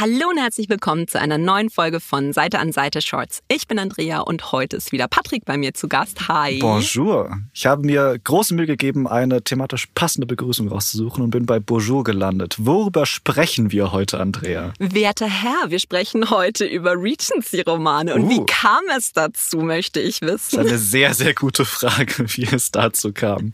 Hallo und herzlich willkommen zu einer neuen Folge von Seite an Seite Shorts. Ich bin Andrea und heute ist wieder Patrick bei mir zu Gast. Hi. Bonjour. Ich habe mir große Mühe gegeben, eine thematisch passende Begrüßung rauszusuchen und bin bei Bonjour gelandet. Worüber sprechen wir heute, Andrea? Werter Herr, wir sprechen heute über Regency-Romane. Und Uh. wie kam es dazu, möchte ich Das ist wissen. eine sehr, sehr gute Frage, wie es dazu kam.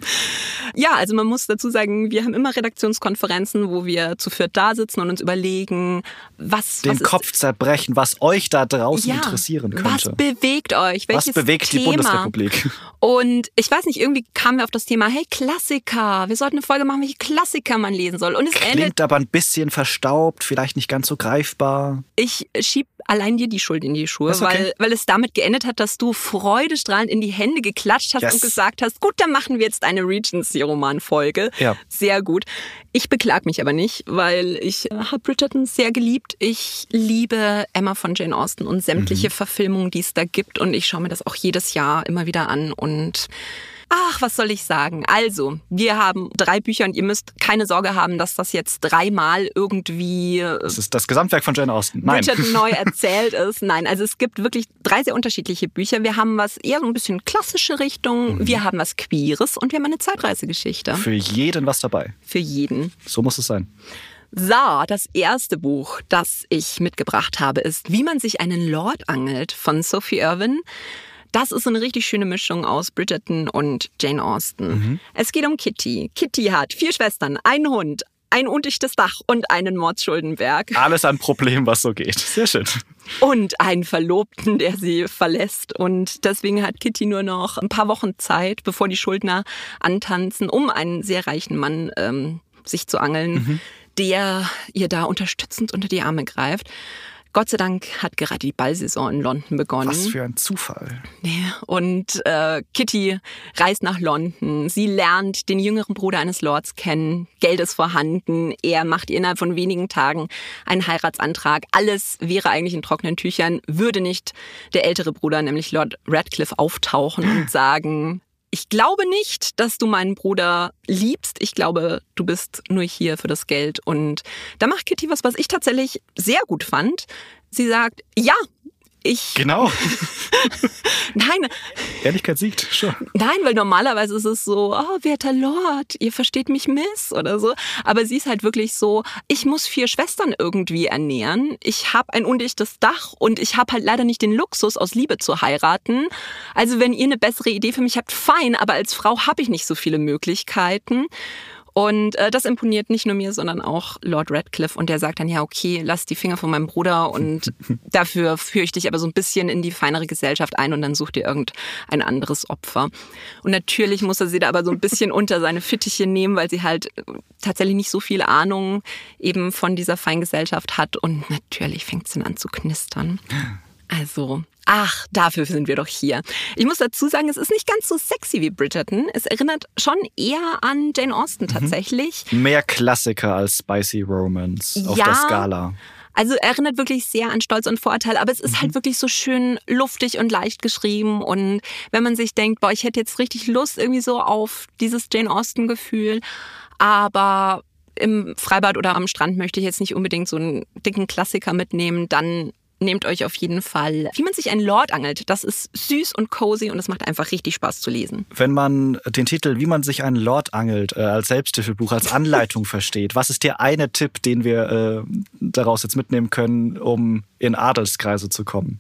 Ja, also man muss dazu sagen, wir haben immer Redaktionskonferenzen, wo wir zu viert da sitzen und uns überlegen, was, Den was Kopf zerbrechen, was euch da draußen ja, interessieren Was könnte. bewegt euch? Was Welches bewegt die Thema? Bundesrepublik? Und ich weiß nicht, irgendwie kamen wir auf das Thema, hey, Klassiker. Wir sollten eine Folge machen, welche Klassiker man lesen soll. Und es endet, Klingt aber ein bisschen verstaubt, vielleicht nicht ganz so greifbar. ich schieb allein dir die Schuld in die Schuhe, Ist okay. weil, weil es damit geendet hat, dass du freudestrahlend in die Hände geklatscht hast Yes. und gesagt hast, gut, dann machen wir jetzt eine Regency-Roman-Folge. Ja. Sehr gut. Ich beklag mich aber nicht, weil ich äh, habe Bridgerton sehr geliebt. Ich liebe Emma von Jane Austen und Mhm. sämtliche Verfilmungen, die es da gibt. Und ich schaue mir das auch jedes Jahr immer wieder an und Ach, was soll ich sagen? Also, wir haben drei Bücher und ihr müsst keine Sorge haben, dass das jetzt dreimal irgendwie äh, Das ist das Gesamtwerk von Jane Austen. Nein. Bridgerton neu erzählt ist. Nein, also es gibt wirklich drei sehr unterschiedliche Bücher. Wir haben was eher so ein bisschen klassische Richtung, wir haben was Queeres und wir haben eine Zeitreisegeschichte. Für jeden was dabei. Für jeden. So muss es sein. So, das erste Buch, das ich mitgebracht habe, ist Wie man sich einen Lord angelt von Sophie Irwin. Das ist eine richtig schöne Mischung aus Bridgerton und Jane Austen. Es geht um Kitty. Kitty hat vier Schwestern, einen Hund, ein undichtes Dach und einen Mordschuldenberg. Alles ein Problem, was so geht. Sehr schön. und einen Verlobten, der sie verlässt. Und deswegen hat Kitty nur noch ein paar Wochen Zeit, bevor die Schuldner antanzen, um einen sehr reichen Mann ähm, sich zu angeln, der ihr da unterstützend unter die Arme greift. Gott sei Dank hat gerade die Ballsaison in London begonnen. Was für ein Zufall. Und äh, Kitty reist nach London. Sie lernt den jüngeren Bruder eines Lords kennen. Geld ist vorhanden. Er macht innerhalb von wenigen Tagen einen Heiratsantrag. Alles wäre eigentlich in trockenen Tüchern, würde nicht der ältere Bruder, nämlich Lord Radcliffe, auftauchen und sagen, ich glaube nicht, dass du meinen Bruder liebst. Ich glaube, du bist nur hier für das Geld. Und da macht Kitty was, was ich tatsächlich sehr gut fand. Sie sagt, ja, ich, Genau. nein, Ehrlichkeit siegt. Schon. Nein, weil normalerweise ist es so, oh, werter Lord, ihr versteht mich miss oder so. Aber sie ist halt wirklich so, ich muss vier Schwestern irgendwie ernähren. Ich habe ein undichtes Dach und ich habe halt leider nicht den Luxus, aus Liebe zu heiraten. Also wenn ihr eine bessere Idee für mich habt, fein, aber als Frau habe ich nicht so viele Möglichkeiten. Und äh, das imponiert nicht nur mir, sondern auch Lord Radcliffe. Und der sagt dann, ja, okay, lass die Finger von meinem Bruder und dafür führe ich dich aber so ein bisschen in die feinere Gesellschaft ein und dann such dir irgendein anderes Opfer. Und natürlich muss er sie da aber so ein bisschen unter seine Fittiche nehmen, weil sie halt tatsächlich nicht so viel Ahnung eben von dieser Feingesellschaft hat. Und natürlich fängt sie dann an zu knistern. Also, ach, dafür sind wir doch hier. Ich muss dazu sagen, es ist nicht ganz so sexy wie Bridgerton. Es erinnert schon eher an Jane Austen tatsächlich. Mehr Klassiker als Spicy Romance auf Ja. der Skala. Also erinnert wirklich sehr an Stolz und Vorurteil, aber es ist halt wirklich so schön luftig und leicht geschrieben. Und wenn man sich denkt, boah, ich hätte jetzt richtig Lust irgendwie so auf dieses Jane Austen-Gefühl, aber im Freibad oder am Strand möchte ich jetzt nicht unbedingt so einen dicken Klassiker mitnehmen, dann nehmt euch auf jeden Fall, wie man sich einen Lord angelt. Das ist süß und cozy und es macht einfach richtig Spaß zu lesen. Wenn man den Titel Wie man sich einen Lord angelt äh, als Selbsthilfebuch, als Anleitung versteht, was ist der eine Tipp, den wir äh, daraus jetzt mitnehmen können, um in Adelskreise zu kommen?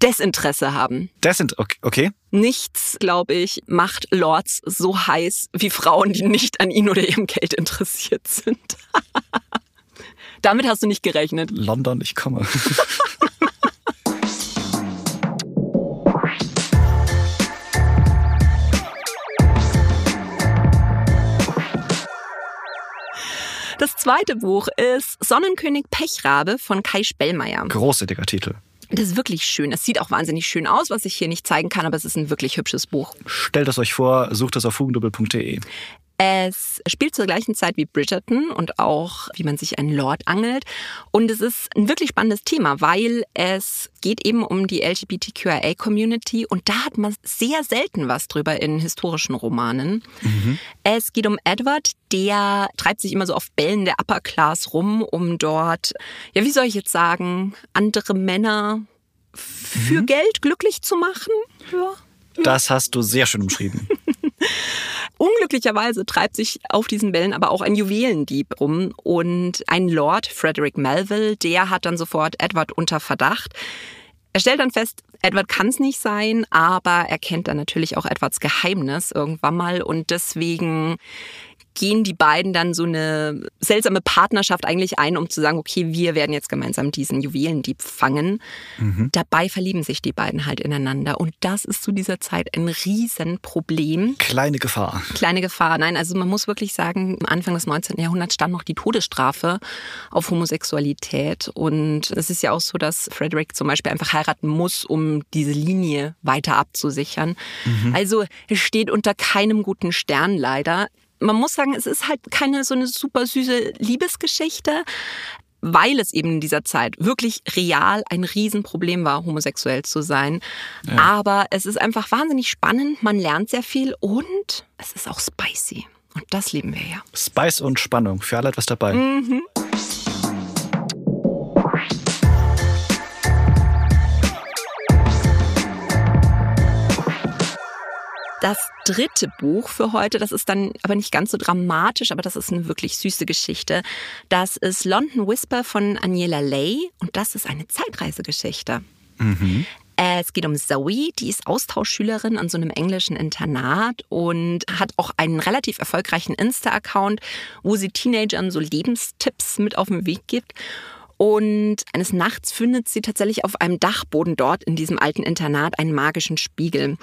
Desinteresse haben. Okay, okay. Nichts, glaube ich, macht Lords so heiß wie Frauen, die nicht an ihnen oder ihrem Geld interessiert sind. Damit hast du nicht gerechnet. London, ich komme. Das zweite Buch ist Sonnenkönig Pechrabe von Kai Spellmeier. Großartiger Titel. Das ist wirklich schön. Es sieht auch wahnsinnig schön aus, was ich hier nicht zeigen kann, aber es ist ein wirklich hübsches Buch. Stellt es euch vor, sucht es auf hugendubel.de. Es spielt zur gleichen Zeit wie Bridgerton und auch, wie man sich einen Lord angelt. Und es ist ein wirklich spannendes Thema, weil es geht eben um die LGBTQIA-Community und da hat man sehr selten was drüber in historischen Romanen. Mhm. Es geht um Edward, der treibt sich immer so auf Bällen der Upper Class rum, um dort, ja, wie soll ich jetzt sagen, andere Männer für mhm. Geld glücklich zu machen. Ja. Das hast du sehr schön umschrieben. Unglücklicherweise treibt sich auf diesen Bällen aber auch ein Juwelendieb rum und ein Lord, Frederick Melville, der hat dann sofort Edward unter Verdacht. Er stellt dann fest, Edward kann es nicht sein, aber er kennt dann natürlich auch Edwards Geheimnis irgendwann mal und deswegen gehen die beiden dann so eine seltsame Partnerschaft eigentlich ein, um zu sagen, okay, wir werden jetzt gemeinsam diesen Juwelendieb fangen. Mhm. Dabei verlieben sich die beiden halt ineinander. Und das ist zu dieser Zeit ein Riesenproblem. Kleine Gefahr. Kleine Gefahr. Nein, also man muss wirklich sagen, Anfang des 19. Jahrhunderts stand noch die Todesstrafe auf Homosexualität. Und es ist ja auch so, dass Frederick zum Beispiel einfach heiraten muss, um diese Linie weiter abzusichern. Mhm. Also es steht unter keinem guten Stern leider man muss sagen, es ist halt keine so eine super süße Liebesgeschichte, weil es eben in dieser Zeit wirklich real ein Riesenproblem war, homosexuell zu sein. Ja. Aber es ist einfach wahnsinnig spannend, man lernt sehr viel und es ist auch spicy. Und das lieben wir ja. Spice und Spannung, für alle etwas dabei. Mhm. Das dritte Buch für heute, das ist dann aber nicht ganz so dramatisch, aber das ist eine wirklich süße Geschichte. Das ist London Whisper von Aniela Lay und das ist eine Zeitreisegeschichte. Mhm. Es geht um Zoe, die ist Austauschschülerin an so einem englischen Internat und hat auch einen relativ erfolgreichen Insta-Account, wo sie Teenagern so Lebenstipps mit auf den Weg gibt. Und eines Nachts findet sie tatsächlich auf einem Dachboden dort in diesem alten Internat einen magischen Spiegel.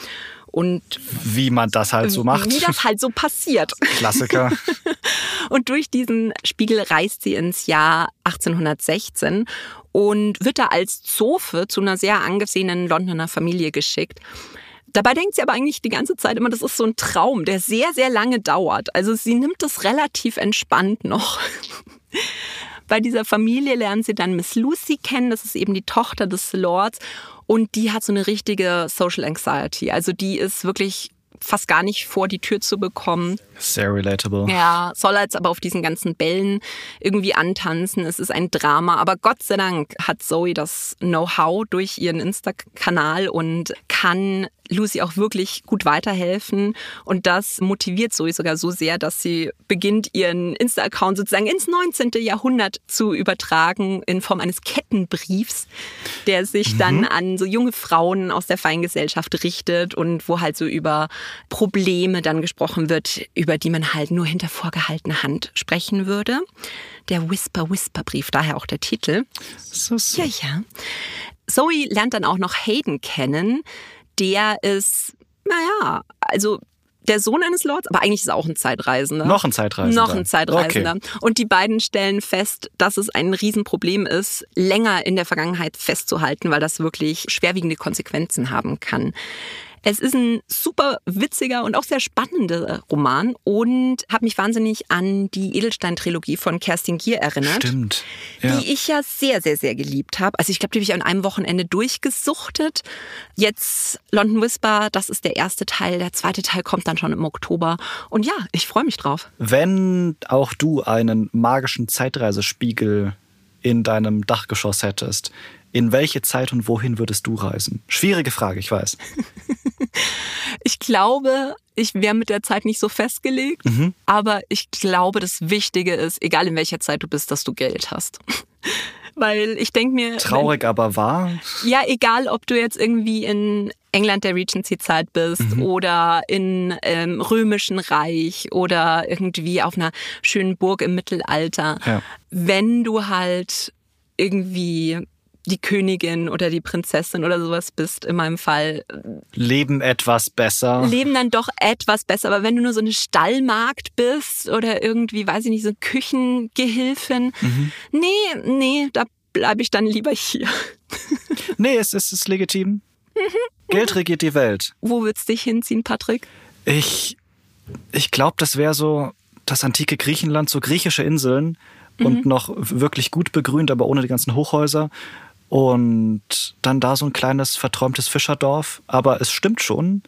Und wie man das halt so macht. Wie das halt so passiert. Klassiker. und durch diesen Spiegel reist sie ins Jahr 1816 und wird da als Zofe zu einer sehr angesehenen Londoner Familie geschickt. Dabei denkt sie aber eigentlich die ganze Zeit immer, das ist so ein Traum, der sehr, sehr lange dauert. Also sie nimmt das relativ entspannt noch. Bei dieser Familie lernen sie dann Miss Lucy kennen, das ist eben die Tochter des Lords. Und die hat so eine richtige Social Anxiety. Also die ist wirklich fast gar nicht vor die Tür zu bekommen. Sehr relatable. Ja, soll jetzt aber auf diesen ganzen Bällen irgendwie antanzen. Es ist ein Drama, aber Gott sei Dank hat Zoe das Know-how durch ihren Insta-Kanal und kann Lucy auch wirklich gut weiterhelfen. Und das motiviert Zoe sogar so sehr, dass sie beginnt, ihren Insta-Account sozusagen ins 19. Jahrhundert zu übertragen in Form eines Kettenbriefs, der sich mhm. dann an so junge Frauen aus der Feingesellschaft richtet und wo halt so über Probleme dann gesprochen wird, über die man halt nur hinter vorgehaltener Hand sprechen würde. Der Whisper-Whisper-Brief, daher auch der Titel. So, so. Ja, ja. Zoe lernt dann auch noch Hayden kennen, der ist, naja, also der Sohn eines Lords, aber eigentlich ist er auch ein Zeitreisender. Noch ein Zeitreisender. Noch ein Zeitreisender. Okay. Und die beiden stellen fest, dass es ein Riesenproblem ist, länger in der Vergangenheit festzuhalten, weil das wirklich schwerwiegende Konsequenzen haben kann. Es ist ein super witziger und auch sehr spannender Roman und hat mich wahnsinnig an die Edelstein-Trilogie von Kerstin Gier erinnert. Stimmt. Ja. Die ich ja sehr, sehr, sehr geliebt habe. Also ich glaube, die habe ich an einem Wochenende durchgesuchtet. Jetzt London Whisper, das ist der erste Teil. Der zweite Teil kommt dann schon im Oktober. Und ja, ich freue mich drauf. Wenn auch du einen magischen Zeitreisespiegel in deinem Dachgeschoss hättest, in welche Zeit und wohin würdest du reisen? Schwierige Frage, ich weiß. ich glaube, ich wäre mit der Zeit nicht so festgelegt, mhm. aber ich glaube, das Wichtige ist, egal in welcher Zeit du bist, dass du Geld hast. Weil ich denke mir. Traurig, wenn, aber wahr. Ja, egal, ob du jetzt irgendwie in England der Regency-Zeit bist mhm. oder in ähm, römischen Reich oder irgendwie auf einer schönen Burg im Mittelalter. Ja. Wenn du halt irgendwie die Königin oder die Prinzessin oder sowas bist, in meinem Fall. Leben etwas besser. Leben dann doch etwas besser. Aber wenn du nur so eine Stallmarkt bist oder irgendwie, weiß ich nicht, so Küchengehilfin, mhm. nee, nee, da bleibe ich dann lieber hier. nee, es ist, es ist legitim. Mhm. Geld regiert die Welt. Wo würdest du dich hinziehen, Patrick? Ich Ich glaube, das wäre so das antike Griechenland, so griechische Inseln mhm. und noch wirklich gut begrünt, aber ohne die ganzen Hochhäuser. Und dann da so ein kleines verträumtes Fischerdorf. Aber es stimmt schon,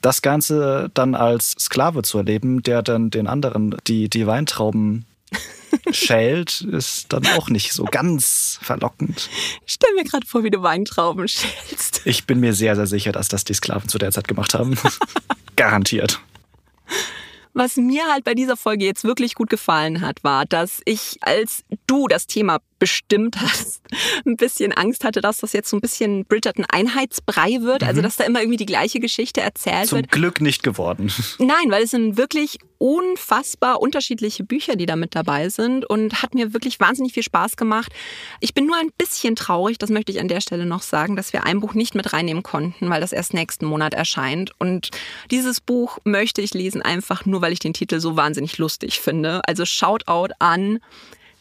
das Ganze dann als Sklave zu erleben, der dann den anderen die, die Weintrauben schält, ist dann auch nicht so ganz verlockend. Ich stell mir gerade vor, wie du Weintrauben schälst. Ich bin mir sehr, sehr sicher, dass das die Sklaven zu der Zeit gemacht haben. Garantiert. Was mir halt bei dieser Folge jetzt wirklich gut gefallen hat, war, dass ich, als du das Thema bestimmt hast, ein bisschen Angst hatte, dass das jetzt so ein bisschen Bridgerton Einheitsbrei wird, also mhm. also dass da immer irgendwie die gleiche Geschichte erzählt Zum wird. Zum Glück nicht geworden. Nein, weil es sind wirklich unfassbar unterschiedliche Bücher, die da mit dabei sind und hat mir wirklich wahnsinnig viel Spaß gemacht. Ich bin nur ein bisschen traurig, das möchte ich an der Stelle noch sagen, dass wir ein Buch nicht mit reinnehmen konnten, weil das erst nächsten Monat erscheint. Und dieses Buch möchte ich lesen, einfach nur, weil ich den Titel so wahnsinnig lustig finde. Also Shoutout an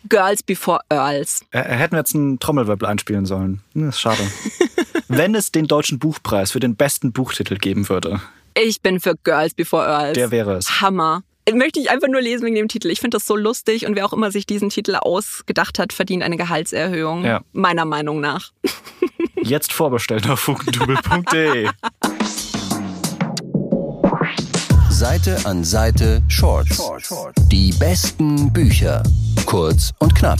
Girls Before Earls. Äh, hätten wir jetzt einen Trommelwirbel einspielen sollen. Das ist schade. Wenn es den deutschen Buchpreis für den besten Buchtitel geben würde. Ich bin für Girls Before Earls. Der wäre es. Hammer. Möchte ich einfach nur lesen wegen dem Titel. Ich finde das so lustig und wer auch immer sich diesen Titel ausgedacht hat, verdient eine Gehaltserhöhung. Ja. Meiner Meinung nach. Jetzt vorbestellen auf fugendubel.de. Seite an Seite Shorts. Die besten Bücher. Kurz und knapp.